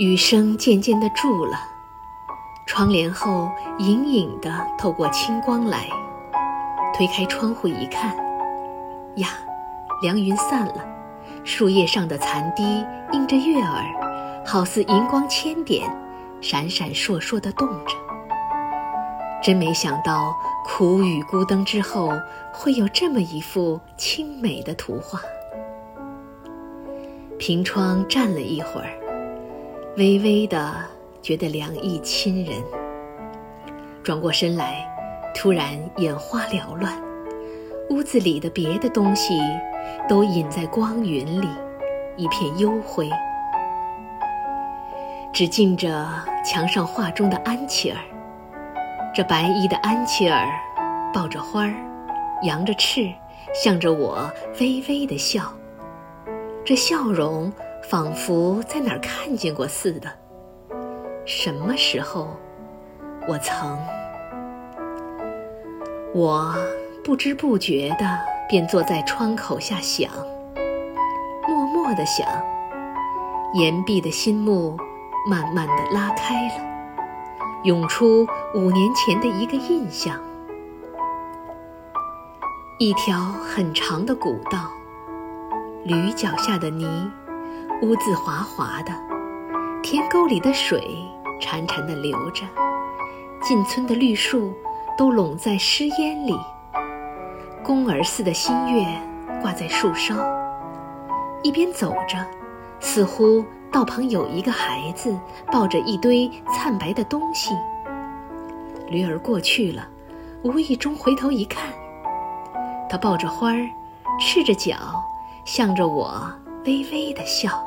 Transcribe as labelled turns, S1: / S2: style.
S1: 雨声渐渐的住了，窗帘后隐隐的透过青光来。推开窗户一看，呀，凉云散了，树叶上的残滴映着月儿，好似银光千点，闪闪烁烁的动着。真没想到，苦雨孤灯之后，会有这么一幅清美的图画。凭窗站了一会儿，微微的觉得凉意侵人。转过身来，突然眼花缭乱，屋子里的别的东西都隐在光云里，一片幽灰。只记着墙上画中的安琪儿。这白衣的安琪儿，抱着花儿，扬着翅，向着我微微的笑。这笑容仿佛在哪儿看见过似的。什么时候，我曾？我不知不觉的便坐在窗口下想，默默的想，岩壁的心幕慢慢的拉开了。涌出五年前的一个印象：一条很长的古道，驴脚下的泥，污渍滑滑的；田沟里的水潺潺的流着；进村的绿树都拢在湿烟里；宫儿似的新月挂在树梢。一边走着，似乎。道旁有一个孩子抱着一堆灿白的东西。驴儿过去了，无意中回头一看，他抱着花儿，赤着脚，向着我微微的笑。